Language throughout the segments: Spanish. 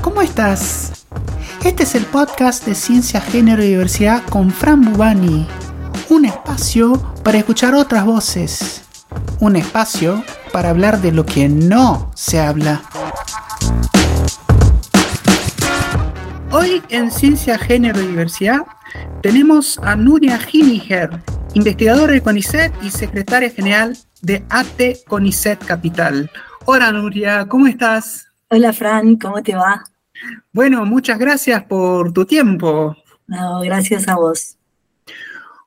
¿cómo estás? Este es el podcast de Ciencia, Género y Diversidad con Fran Bubani. Un espacio para escuchar otras voces. Un espacio para hablar de lo que no se habla. Hoy en Ciencia, Género y Diversidad tenemos a Nuria Hiniger, investigadora de CONICET y secretaria general de AT CONICET Capital. Hola Nuria, ¿cómo estás? Hola Fran, ¿cómo te va? Bueno, muchas gracias por tu tiempo. No, gracias a vos.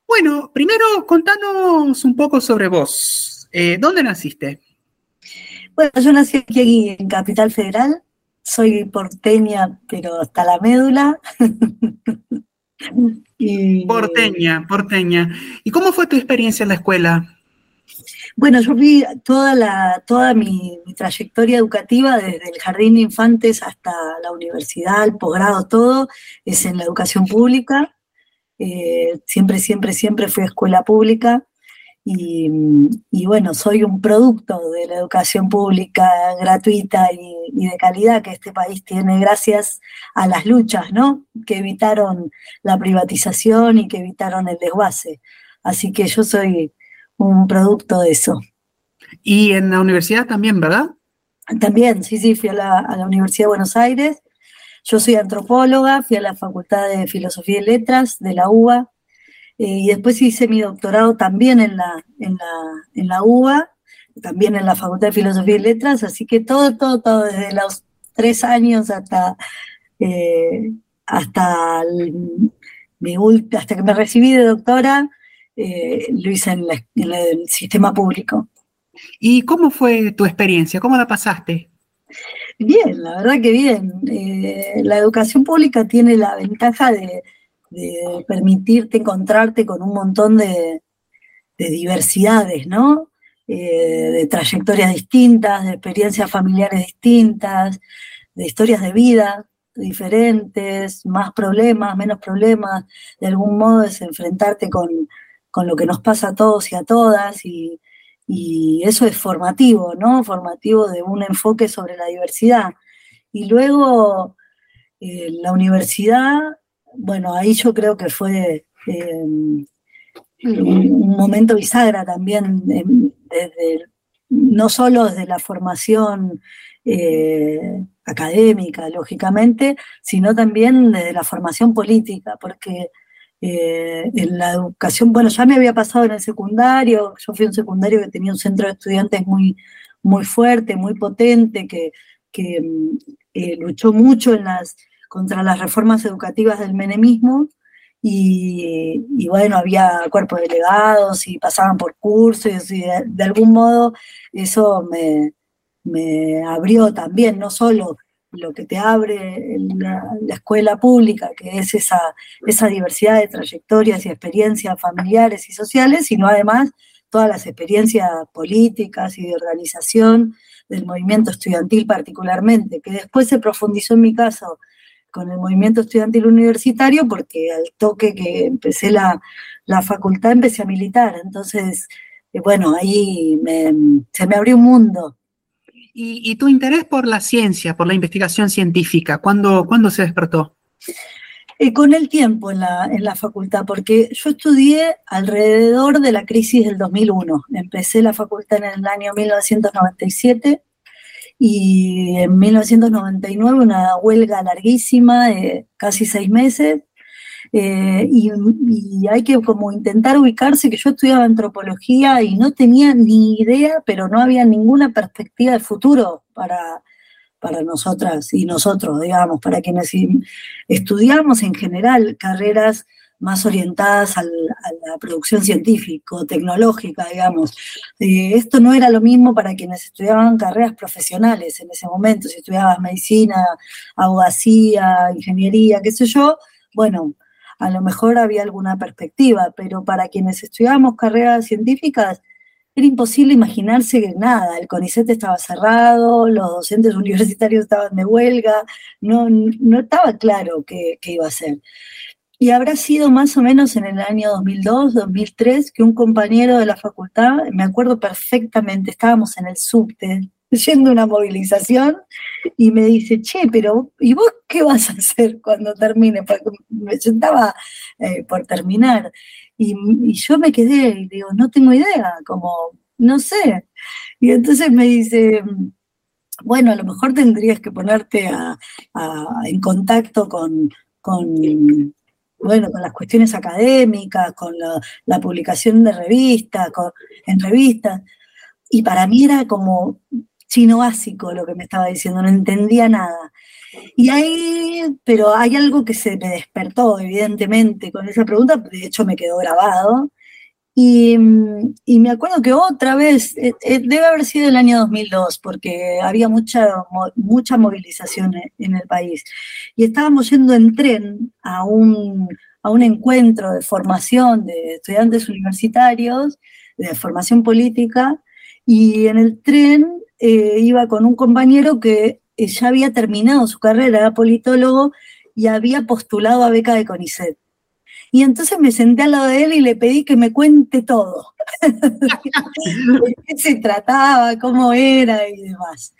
Bueno, primero contanos un poco sobre vos. Eh, ¿Dónde naciste? Bueno, yo nací aquí en Capital Federal. Soy porteña, pero hasta la médula. Porteña, porteña. ¿Y cómo fue tu experiencia en la escuela? Bueno, yo vi toda, la, toda mi, trayectoria educativa, desde el jardín de infantes hasta la universidad, el posgrado, todo, es en la educación pública. Eh, siempre, siempre, siempre fui a escuela pública. Y, bueno, soy un producto de la educación pública gratuita y, y, de calidad que este país tiene gracias a las luchas, ¿no? Que evitaron la privatización y que evitaron el desguace. Así que yo soy un producto de eso. Y en la universidad también, ¿verdad? También, sí, sí, fui a la, Universidad de Buenos Aires. Yo soy antropóloga, fui a la Facultad de Filosofía y Letras de la UBA eh, y después hice mi doctorado también en la, en la, en la UBA, también en la Facultad de Filosofía y Letras, así que todo, todo, todo, desde los tres años hasta, eh, hasta, hasta que me recibí de doctora, eh, lo hice en, el sistema público. ¿Y cómo fue tu experiencia? ¿Cómo la pasaste? Bien, la verdad que bien. Eh, la educación pública tiene la ventaja de, permitirte encontrarte con un montón de, diversidades, ¿no? Eh, de trayectorias distintas, de experiencias familiares distintas, de historias de vida diferentes, más problemas, menos problemas. De algún modo es enfrentarte con, con lo que nos pasa a todos y a todas, y, eso es formativo, ¿no? Formativo de un enfoque sobre la diversidad. Y luego eh, la universidad, bueno, ahí yo creo que fue eh, un momento bisagra también, desde, no solo desde la formación eh, académica, lógicamente, sino también desde la formación política, porque eh, en la educación, bueno, ya me había pasado en el secundario, yo fui un secundario que tenía un centro de estudiantes muy, muy fuerte, muy potente, que, mm, eh, luchó mucho en las, contra las reformas educativas del menemismo, y, bueno, había cuerpos delegados y pasaban por cursos, y de, algún modo eso me, me abrió también, no solo lo que te abre la, escuela pública, que es esa, esa diversidad de trayectorias y experiencias familiares y sociales, sino además todas las experiencias políticas y de organización del movimiento estudiantil particularmente, que después se profundizó en mi caso con el movimiento estudiantil universitario, porque al toque que empecé la, facultad empecé a militar, entonces, eh, bueno, ahí se me abrió un mundo ¿Y, tu interés por la ciencia, por la investigación científica, cuándo, se despertó? Eh, con el tiempo en la, en la facultad, porque yo estudié alrededor de la crisis del 2001. Empecé la facultad en el año 1997 y en 1999 una huelga larguísima de casi seis meses eh, y, hay que como intentar ubicarse que yo estudiaba antropología y no tenía ni idea, pero no había ninguna perspectiva de futuro para, para nosotras y nosotros, digamos, para quienes estudiamos en general carreras más orientadas a la producción científico, tecnológica, digamos. Eh, esto no era lo mismo para quienes estudiaban carreras profesionales en ese momento, si estudiabas medicina, abogacía, ingeniería, qué sé yo, bueno, a lo mejor había alguna perspectiva, pero para quienes estudiábamos carreras científicas era imposible imaginarse que nada, el CONICET estaba cerrado, los docentes universitarios estaban de huelga, no, no estaba claro qué, iba a ser. Y habrá sido más o menos en el año 2002, 2003, que un compañero de la facultad, me acuerdo perfectamente, estábamos en el subte, yendo a una movilización y me dice, che, pero ¿y vos qué vas a hacer cuando termine? Porque me sentaba eh, por terminar. Y, yo me quedé y digo, no tengo idea, como, no sé. Y entonces me dice, bueno, a lo mejor tendrías que ponerte en contacto con, bueno, con las cuestiones académicas, con la, publicación de revistas, en revistas. Y para mí era como chino básico lo que me estaba diciendo, no entendía nada. Y ahí, pero hay algo que se me despertó, evidentemente, con esa pregunta, de hecho me quedó grabado. Y, me acuerdo que otra vez, eh, eh, debe haber sido el año 2002, porque había mucha, mucha movilización en el país. Y estábamos yendo en tren a un, a un encuentro de formación de estudiantes universitarios, de formación política, y en el tren eh, iba con un compañero que eh, ya había terminado su carrera, era politólogo y había postulado a beca de CONICET. Y entonces me senté al lado de él y le pedí que me cuente todo. de qué se trataba, cómo era y demás.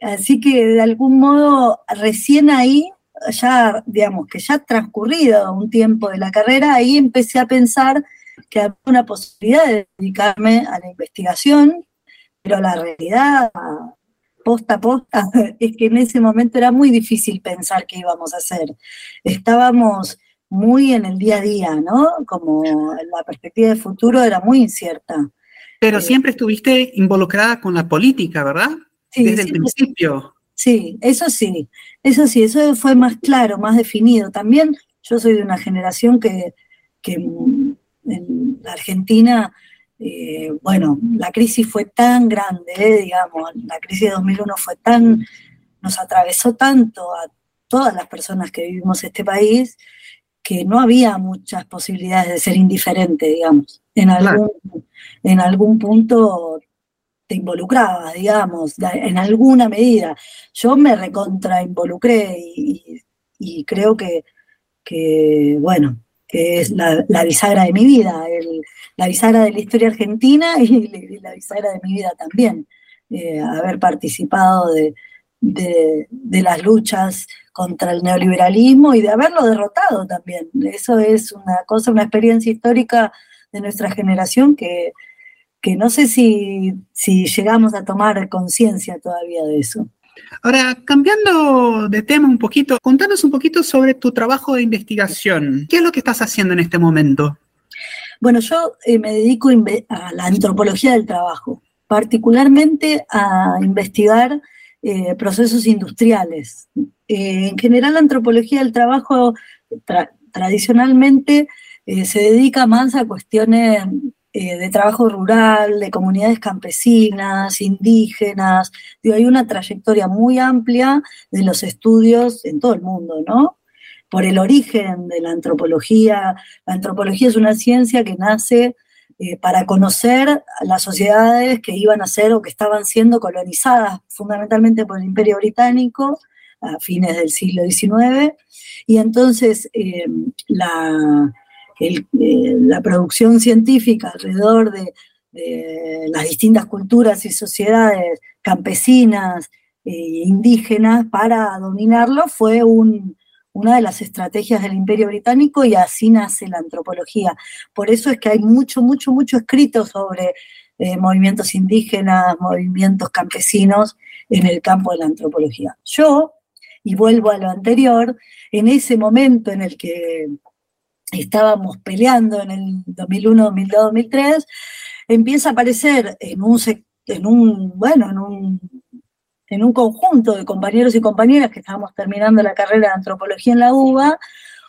Así que de algún modo, recién ahí, ya, digamos, que ya transcurrido un tiempo de la carrera, ahí empecé a pensar que había una posibilidad de dedicarme a la investigación pero la realidad, posta a posta, es que en ese momento era muy difícil pensar qué íbamos a hacer. Estábamos muy en el día a día, ¿no? Como la perspectiva de futuro era muy incierta. Pero eh, siempre estuviste involucrada con la política, ¿verdad? Sí, Desde el principio. Sí, eso sí, eso sí, eso fue más claro, más definido. También yo soy de una generación que, que en Argentina eh, bueno, la crisis fue tan grande, digamos, la crisis de 2001 fue tan, nos atravesó tanto a todas las personas que vivimos este país, que no había muchas posibilidades de ser indiferente, digamos. En algún, en algún punto te involucrabas, digamos, en alguna medida. Yo me recontra involucré y, creo que, que, bueno, que es la, bisagra de mi vida, la bisagra de la historia argentina y la bisagra de mi vida también. Eh, haber participado de, las luchas contra el neoliberalismo y de haberlo derrotado también. Eso es una cosa, una experiencia histórica de nuestra generación que, no sé si llegamos a tomar conciencia todavía de eso. Ahora, cambiando de tema un poquito, contanos un poquito sobre tu trabajo de investigación. ¿Qué es lo que estás haciendo en este momento? Bueno, yo eh, me dedico a la antropología del trabajo, particularmente a investigar eh, procesos industriales. Eh, en general, la antropología del trabajo tradicionalmente se dedica más a cuestiones eh, de trabajo rural, de comunidades campesinas, indígenas. hay una trayectoria muy amplia de los estudios en todo el mundo, ¿no? Por el origen de la antropología. La antropología es una ciencia que nace eh, para conocer las sociedades que iban a ser o que estaban siendo colonizadas fundamentalmente por el Imperio Británico a fines del siglo XIX. Y entonces eh, la eh, la producción científica alrededor de, las distintas culturas y sociedades campesinas e indígenas para dominarlo fue una de las estrategias del imperio británico y así nace la antropología. Por eso es que hay mucho, mucho, mucho escrito sobre eh, movimientos indígenas, movimientos campesinos en el campo de la antropología. Yo, y vuelvo a lo anterior, en ese momento en el que estábamos peleando en el 2001, 2002, 2003, empieza a aparecer en un, en un bueno, en un, en un conjunto de compañeros y compañeras que estábamos terminando la carrera de antropología en la UBA,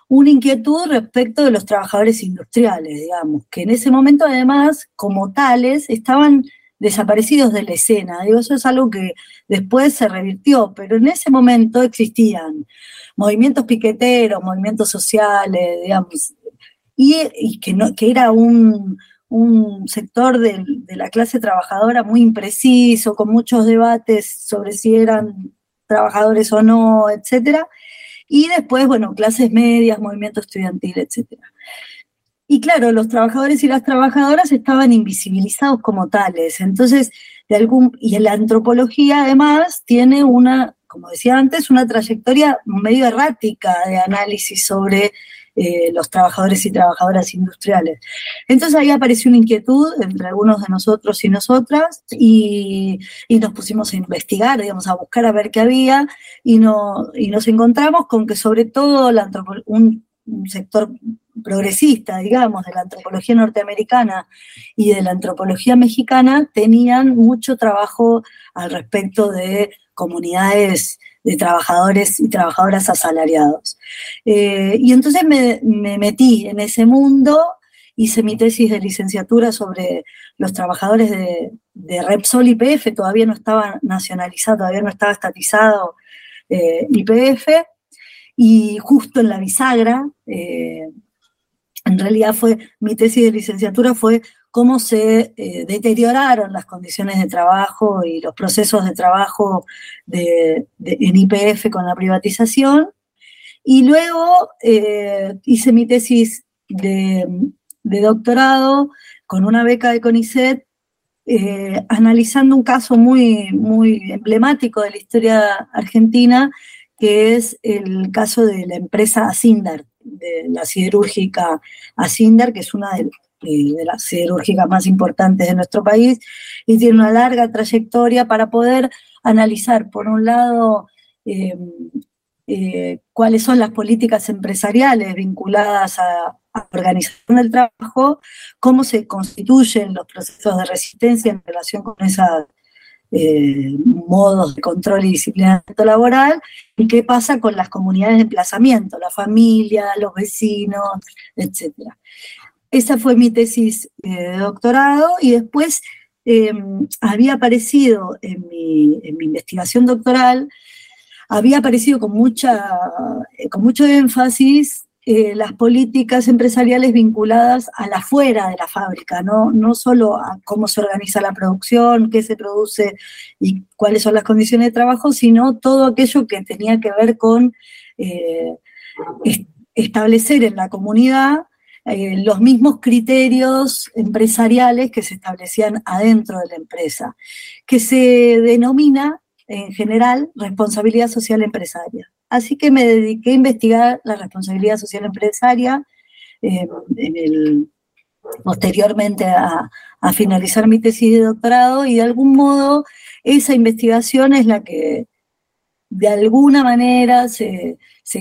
una inquietud respecto de los trabajadores industriales, digamos, que en ese momento además, como tales, estaban desaparecidos de la escena. Digo, eso es algo que después se revirtió, pero en ese momento existían movimientos piqueteros, movimientos sociales, digamos, y, que, no, que era un, sector de, la clase trabajadora muy impreciso, con muchos debates sobre si eran trabajadores o no, etcétera. Y después, bueno, clases medias, movimiento estudiantil, etcétera. Y claro, los trabajadores y las trabajadoras estaban invisibilizados como tales. Entonces, de algún, y la antropología además tiene una, como decía antes, una trayectoria medio errática de análisis sobre eh, los trabajadores y trabajadoras industriales. Entonces ahí apareció una inquietud entre algunos de nosotros y nosotras y, nos pusimos a investigar, digamos, a buscar a ver qué había y, no, y nos encontramos con que sobre todo un sector progresista, digamos, de la antropología norteamericana y de la antropología mexicana tenían mucho trabajo al respecto de comunidades de trabajadores y trabajadoras asalariados. Eh, y entonces me, metí en ese mundo, hice mi tesis de licenciatura sobre los trabajadores de, Repsol IPF, todavía no estaba nacionalizado, todavía no estaba estatizado eh, IPF, y justo en la bisagra, eh, en realidad fue, mi tesis de licenciatura fue cómo se eh, deterioraron las condiciones de trabajo y los procesos de trabajo en IPF con la privatización. Y luego eh, hice mi tesis de, doctorado con una beca de CONICET, eh, analizando un caso muy, muy emblemático de la historia argentina, que es el caso de la empresa Asindar, de la siderúrgica Asindar, que es una de, de las siderúrgicas más importantes de nuestro país, y tiene una larga trayectoria para poder analizar, por un lado, eh, eh, cuáles son las políticas empresariales vinculadas a, la organización del trabajo, cómo se constituyen los procesos de resistencia en relación con esos eh, modos de control y disciplinamiento laboral, y qué pasa con las comunidades de emplazamiento, la familia, los vecinos, etcétera. Esa fue mi tesis eh, de doctorado y después em, había aparecido en mi, investigación doctoral, había aparecido con, mucha, eh, con mucho énfasis eh, las políticas empresariales vinculadas a la fuera de la fábrica, ¿no? no solo a cómo se organiza la producción, qué se produce y cuáles son las condiciones de trabajo, sino todo aquello que tenía que ver con establecer en la comunidad eh, los mismos criterios empresariales que se establecían adentro de la empresa, que se denomina en general responsabilidad social empresaria. Así que me dediqué a investigar la responsabilidad social empresaria eh, posteriormente a, finalizar mi tesis de doctorado y de algún modo esa investigación es la que de alguna manera se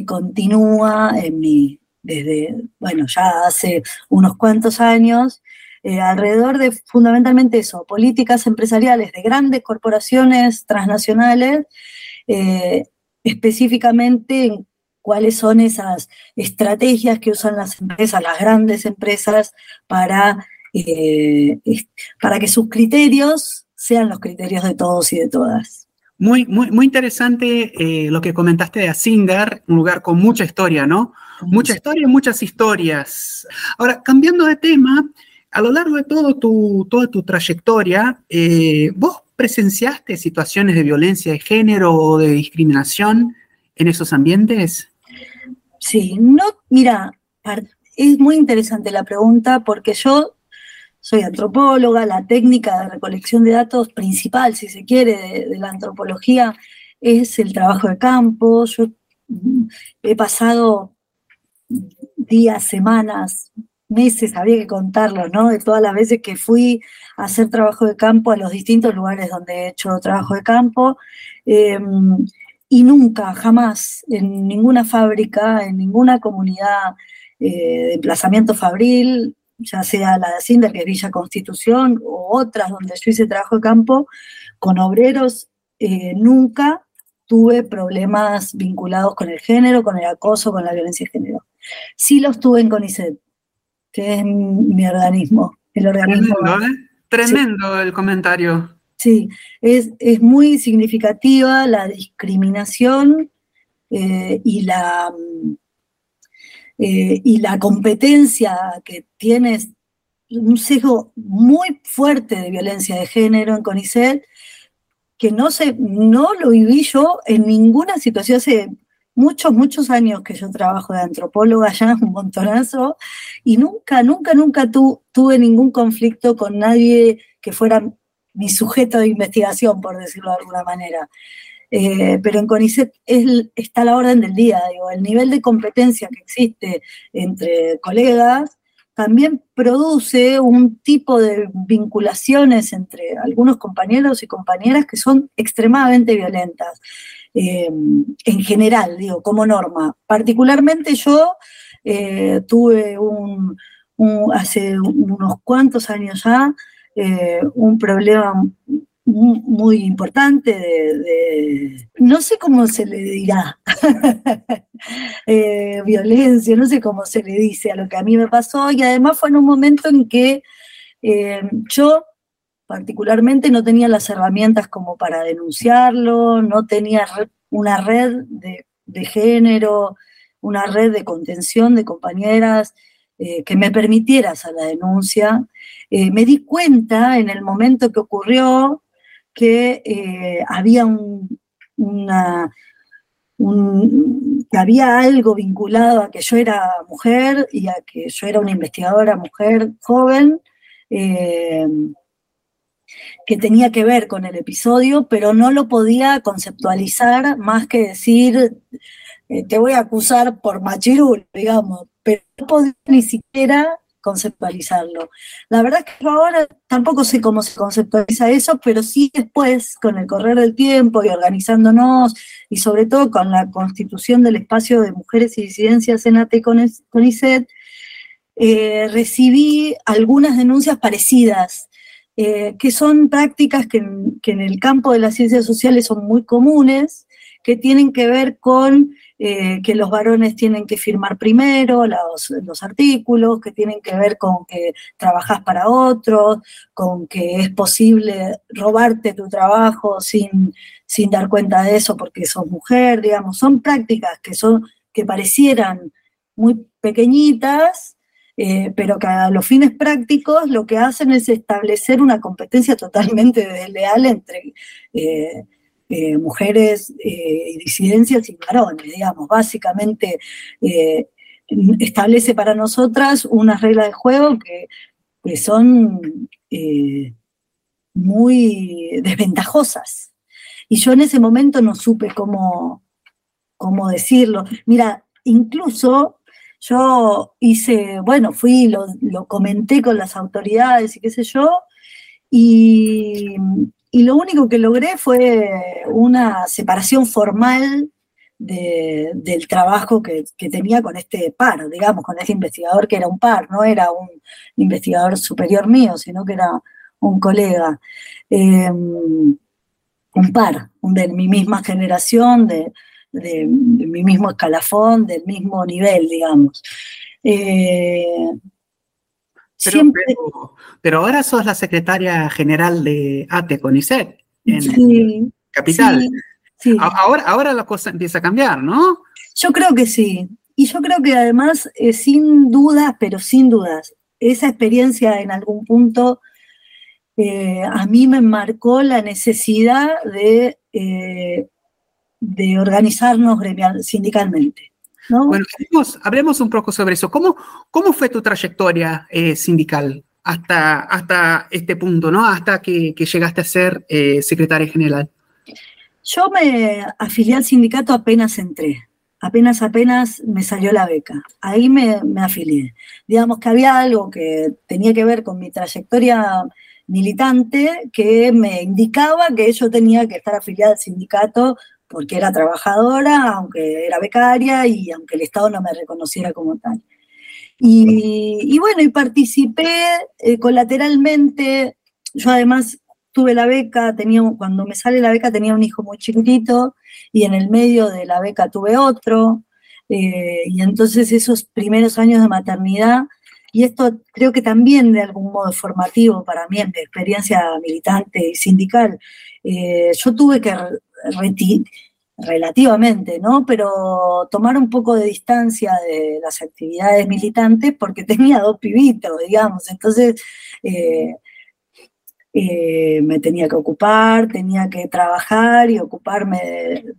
continúa en mi, desde, bueno, ya hace unos cuantos años, eh, alrededor de fundamentalmente eso, políticas empresariales de grandes corporaciones transnacionales, eh, específicamente en cuáles son esas estrategias que usan las empresas, las grandes empresas, para, eh, para que sus criterios sean los criterios de todos y de todas. Muy, muy, muy interesante lo que comentaste de Asingar, un lugar con mucha historia, ¿no? Mucha historia, muchas historias. Ahora, cambiando de tema, a lo largo de todo tu, toda tu trayectoria, eh, ¿vos presenciaste situaciones de violencia de género o de discriminación en esos ambientes? Sí, no, mira, es muy interesante la pregunta porque yo soy antropóloga, la técnica de recolección de datos principal, si se quiere, de, de la antropología es el trabajo de campo. Yo mm, he pasado días, semanas, meses, había que contarlo, ¿no? De todas las veces que fui a hacer trabajo de campo a los distintos lugares donde he hecho trabajo de campo. Em, y nunca, jamás, en ninguna fábrica, en ninguna comunidad eh, de emplazamiento fabril, ya sea la de Cinder, que es Villa Constitución, o otras donde yo hice trabajo de campo, con obreros, eh, nunca tuve problemas vinculados con el género, con el acoso, con la violencia de género. Sí los tuve en CONICET, que es mi organismo, el organismo. Tremendo, ¿eh? Tremendo el comentario. Sí, es, muy significativa la discriminación eh, y, la, eh, y la competencia que tienes, un sesgo muy fuerte de violencia de género en CONICET, que no, se, no lo viví yo en ninguna situación hace muchos, muchos años que yo trabajo de antropóloga ya, un montonazo, y nunca, nunca, nunca tuve ningún conflicto con nadie que fuera mi sujeto de investigación, por decirlo de alguna manera. Eh, pero en CONICET está a la orden del día, digo, el nivel de competencia que existe entre colegas también produce un tipo de vinculaciones entre algunos compañeros y compañeras que son extremadamente violentas, eh, en general, digo, como norma. Particularmente yo eh, tuve un, hace unos cuantos años ya un problema muy importante de, no sé cómo se le dirá, eh, violencia, no sé cómo se le dice a lo que a mí me pasó y además fue en un momento en que eh, yo particularmente no tenía las herramientas como para denunciarlo, no tenía una red de, género, una red de contención de compañeras eh, que me permitiera hacer la denuncia. me di cuenta en el momento que ocurrió que eh, había un, una, que había algo vinculado a que yo era mujer y a que yo era una investigadora mujer joven, eh, que tenía que ver con el episodio, pero no lo podía conceptualizar más que decir, eh, te voy a acusar por machirul, digamos, pero no podía ni siquiera conceptualizarlo. La verdad es que ahora tampoco sé cómo se conceptualiza eso, pero sí después, con el correr del tiempo y organizándonos, y sobre todo con la constitución del espacio de mujeres y disidencias en AT con ICET, eh, recibí algunas denuncias parecidas, eh, que son prácticas que, que en el campo de las ciencias sociales son muy comunes, que tienen que ver con eh, que los varones tienen que firmar primero los, artículos, que tienen que ver con que trabajas para otros, con que es posible robarte tu trabajo sin, sin dar cuenta de eso porque sos mujer, digamos, son prácticas que, son, que parecieran muy pequeñitas, eh, pero que a los fines prácticos lo que hacen es establecer una competencia totalmente desleal entre eh, eh, mujeres eh, disidencias y varones, digamos. Básicamente eh, establece para nosotras unas reglas de juego que, son muy desventajosas. Y yo en ese momento no supe cómo, cómo decirlo. Mira, incluso yo hice, bueno, fui, lo, lo, comenté con las autoridades y qué sé yo, y, y lo único que logré fue una separación formal del trabajo que, tenía con este par, digamos, con este investigador que era un par, no era un investigador superior mío, sino que era un colega, em, un par, de mi misma generación, de, mi mismo escalafón, del mismo nivel, digamos. Eh, pero, ahora sos la secretaria general de ATE CONICET en Capital. Ahora, ahora la cosa empieza a cambiar, ¿no? Yo creo que sí. Y yo creo que además, eh, sin dudas, pero sin dudas, esa experiencia en algún punto eh, a mí me marcó la necesidad de, eh, de organizarnos gremial, sindicalmente. Bueno, hablemos, un poco sobre eso. ¿Cómo, cómo fue tu trayectoria eh, sindical hasta, hasta este punto, ¿no? Hasta que, llegaste a ser eh, secretaria general. Yo me afilié al sindicato apenas entré. Apenas, apenas me salió la beca. Ahí me, me afilié. Digamos que había algo que tenía que ver con mi trayectoria militante que me indicaba que yo tenía que estar afiliada al sindicato porque era trabajadora, aunque era becaria y aunque el Estado no me reconociera como tal. Y, bueno, y participé eh, colateralmente. Yo además tuve la beca, tenía, cuando me sale la beca tenía un hijo muy chiquitito y en el medio de la beca tuve otro. Eh, y entonces esos primeros años de maternidad, y esto creo que también de algún modo formativo para mí en mi experiencia militante y sindical, eh, yo tuve que relativamente, ¿no? Pero tomar un poco de distancia de las actividades militantes porque tenía dos pibitos, digamos. Entonces, eh, eh, me tenía que ocupar, tenía que trabajar y ocuparme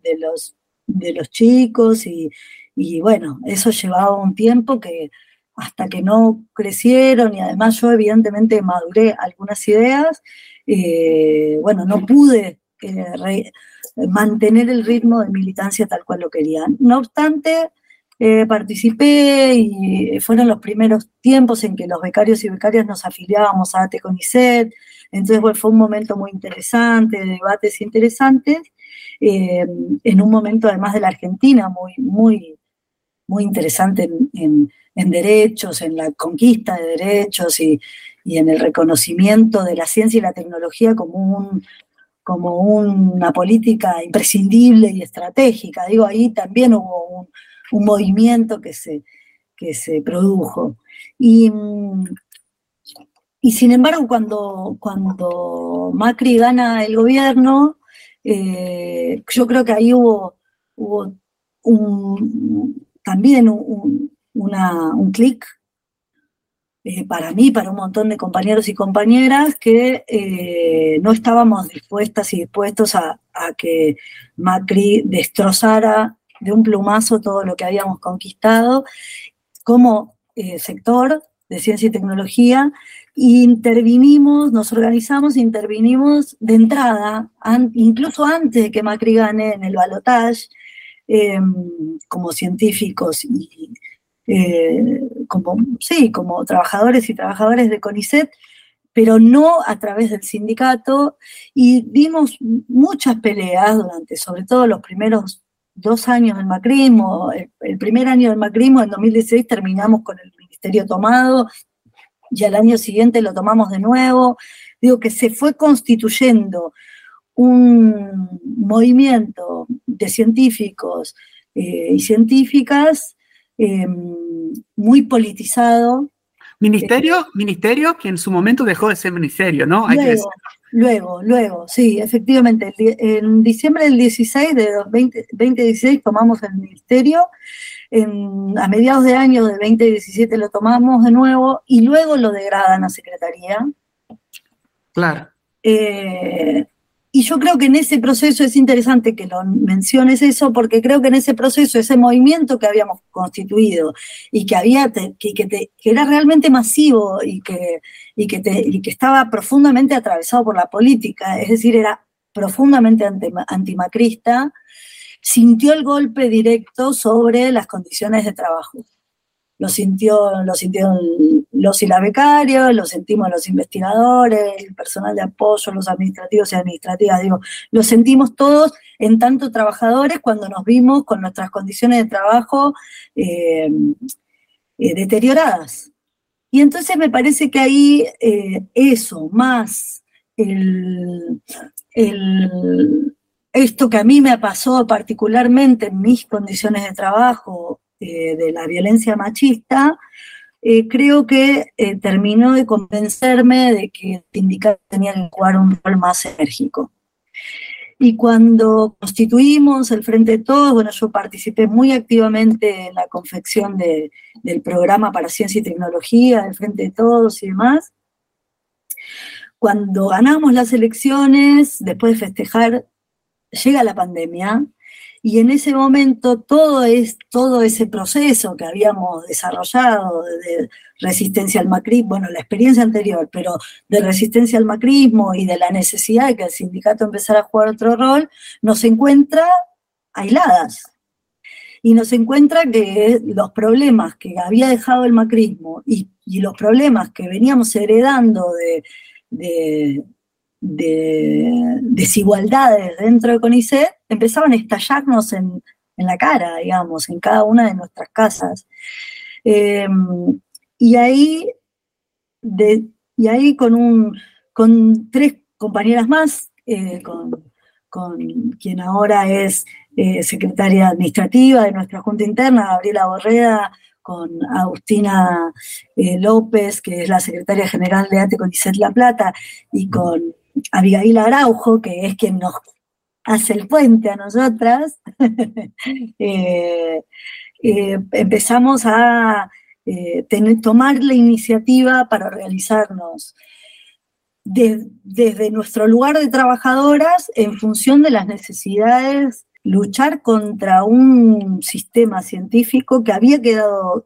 de, los, de los chicos y, bueno, eso llevaba un tiempo que hasta que no crecieron y además yo evidentemente maduré algunas ideas, eh, bueno, no pude mantener el ritmo de militancia tal cual lo querían. No obstante, eh, participé y fueron los primeros tiempos en que los becarios y becarias nos afiliábamos a ATE entonces fue un momento muy interesante, de debates interesantes, en un momento además de la Argentina muy, muy, muy interesante en, derechos, en la conquista de derechos y, en el reconocimiento de la ciencia y la tecnología como, un, como una política imprescindible y estratégica. Digo, ahí también hubo un, movimiento que se, que se produjo. Y, y sin embargo, cuando, cuando Macri gana el gobierno, eh, yo creo que ahí hubo, hubo también un, un clic eh, para mí, para un montón de compañeros y compañeras que eh, no estábamos dispuestas y dispuestos a, que Macri destrozara de un plumazo todo lo que habíamos conquistado como eh, sector de ciencia y tecnología. Intervinimos, nos organizamos, intervinimos de entrada, incluso antes de que Macri gane en el balotaje, Em, como científicos y eh, como, sí, como trabajadores y trabajadores de CONICET, pero no a través del sindicato, y dimos muchas peleas durante, sobre todo los primeros dos años del macrismo, el, primer año del macrismo, en 2016 terminamos con el ministerio tomado, y al año siguiente lo tomamos de nuevo, digo que se fue constituyendo un movimiento de científicos eh, y científicas eh, muy politizado. Ministerio, eh, ministerio que en su momento dejó de ser ministerio, ¿no? luego, luego, luego, sí, efectivamente. En diciembre del 16, de 2016, tomamos el ministerio. a mediados de año de 2017 lo tomamos de nuevo y luego lo degradan a secretaría. Claro. Y yo creo que en ese proceso es interesante que lo menciones eso, porque creo que en ese proceso, ese movimiento que habíamos constituido y que, había que, que, era realmente masivo y que, y que, que estaba profundamente atravesado por la política, es decir, era profundamente antimacrista, sintió el golpe directo sobre las condiciones de trabajo lo sintió, lo sintieron los y las becarios, lo sentimos los investigadores, el personal de apoyo, los administrativos y administrativas, digo, lo sentimos todos en tanto trabajadores cuando nos vimos con nuestras condiciones de trabajo eh, eh, deterioradas. Y entonces me parece que ahí eh, eso, más esto que a mí me pasó particularmente en mis condiciones de trabajo eh, de la violencia machista, eh, creo que eh, terminó de convencerme de que el sindicato tenía que jugar un rol más enérgico. Y cuando constituimos el Frente de Todos, bueno, yo participé muy activamente en la confección del programa para ciencia y tecnología del Frente de Todos y demás. Cuando ganamos las elecciones, después de festejar, llega la pandemia y en ese momento todo, es, todo ese proceso que habíamos desarrollado de resistencia al macrismo, bueno, la experiencia anterior, pero de resistencia al macrismo y de la necesidad de que el sindicato empezara a jugar otro rol, nos encuentra aisladas. Y nos encuentra que los problemas que había dejado el macrismo y, los problemas que veníamos heredando de de desigualdades dentro de CONICET empezaban a estallarnos en, la cara, digamos, en cada una de nuestras casas. Em, y ahí, y ahí con, un, con tres compañeras más, eh, con, quien ahora es eh, secretaria administrativa de nuestra Junta Interna, Gabriela Borreda, con Agustina eh, López, que es la secretaria general de ATE CONICET La Plata, y con Abigail Araujo, que es quien nos hace el puente a nosotras, eh, eh, empezamos a eh, tomar la iniciativa para organizarnos desde nuestro lugar de trabajadoras en función de las necesidades, luchar contra un sistema científico que había quedado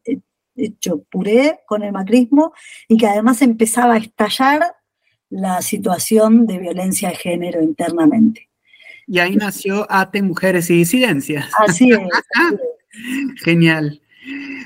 hecho puré con el macrismo y que además empezaba a estallar la situación de violencia de género internamente. Y ahí nació ATE Mujeres y Disidencias. Así es. Genial.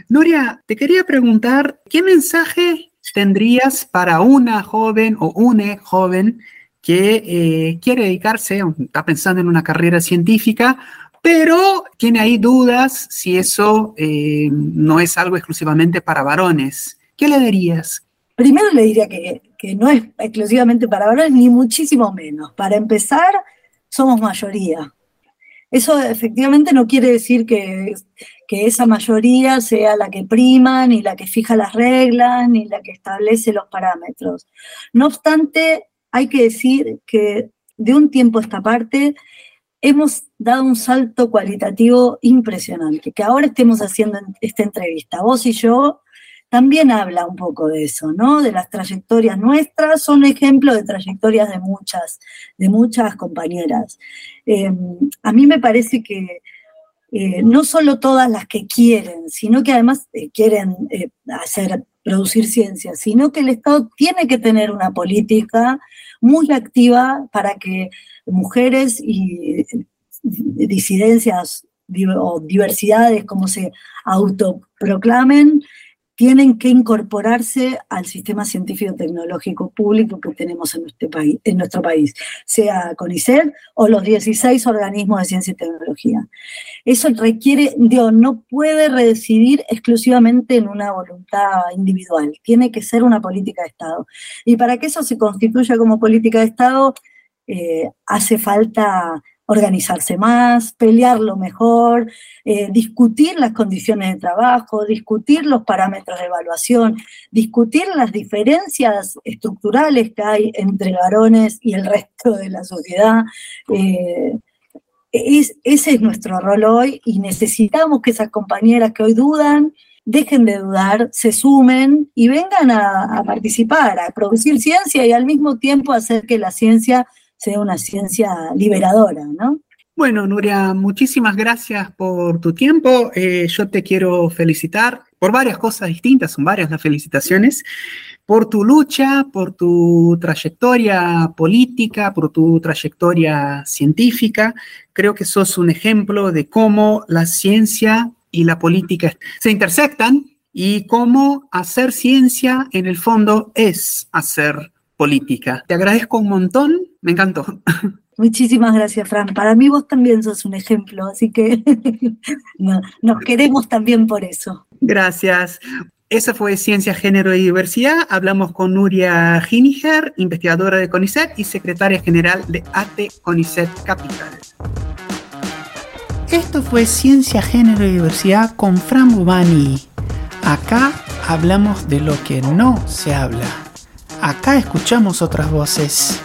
Nuria, te quería preguntar, ¿qué mensaje tendrías para una joven o une joven que eh, quiere dedicarse, está pensando en una carrera científica, pero tiene ahí dudas si eso eh, no es algo exclusivamente para varones? ¿Qué le dirías? Primero le diría que, que no es exclusivamente para varones, ni muchísimo menos. Para empezar, somos mayoría. Eso efectivamente no quiere decir que, que, esa mayoría sea la que prima, ni la que fija las reglas, ni la que establece los parámetros. No obstante, hay que decir que de un tiempo a esta parte hemos dado un salto cualitativo impresionante. Que ahora estemos haciendo esta entrevista, vos y yo, también habla un poco de eso, ¿no? De las trayectorias nuestras, son ejemplos de trayectorias de muchas, de muchas compañeras. Em, a mí me parece que eh, no solo todas las que quieren, sino que además eh, quieren eh, hacer, producir ciencia, sino que el Estado tiene que tener una política muy activa para que mujeres y disidencias o diversidades, como se autoproclamen, tienen que incorporarse al sistema científico-tecnológico público que tenemos en, nuestro país, en nuestro país, sea CONICET o los 16 organismos de ciencia y tecnología. Eso requiere, Dios, no puede residir exclusivamente en una voluntad individual, tiene que ser una política de Estado. Y para que eso se constituya como política de Estado, eh, hace falta organizarse más, pelearlo mejor, eh, discutir las condiciones de trabajo, discutir los parámetros de evaluación, discutir las diferencias estructurales que hay entre varones y el resto de la sociedad. Eh, ese es nuestro rol hoy y necesitamos que esas compañeras que hoy dudan, dejen de dudar, se sumen y vengan a, a participar, a producir ciencia y al mismo tiempo hacer que la ciencia sea una ciencia liberadora, ¿no? Bueno, Nuria, muchísimas gracias por tu tiempo. Eh, yo te quiero felicitar por varias cosas distintas, son varias las felicitaciones, por tu lucha, por tu trayectoria política, por tu trayectoria científica. Creo que sos un ejemplo de cómo la ciencia y la política se intersectan y cómo hacer ciencia en el fondo es hacer política. Te agradezco un montón, me encantó. Muchísimas gracias, Fran. Para mí vos también sos un ejemplo, así que nos queremos también por eso. Gracias. Esa fue Ciencia, Género y Diversidad. Hablamos con Nuria Giniger, investigadora de CONICET y secretaria general de ATE CONICET Capital. Esto fue Ciencia, Género y Diversidad con Fran Bubani. Acá hablamos de lo que no se habla. Acá escuchamos otras voces.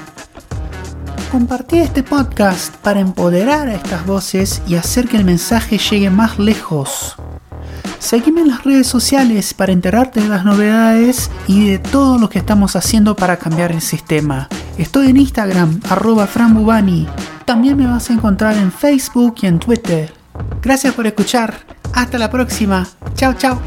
Compartí este podcast para empoderar a estas voces y hacer que el mensaje llegue más lejos. Seguime en las redes sociales para enterarte de las novedades y de todo lo que estamos haciendo para cambiar el sistema. Estoy en Instagram, arroba franbubani. También me vas a encontrar en Facebook y en Twitter. Gracias por escuchar. Hasta la próxima. Chao, chao.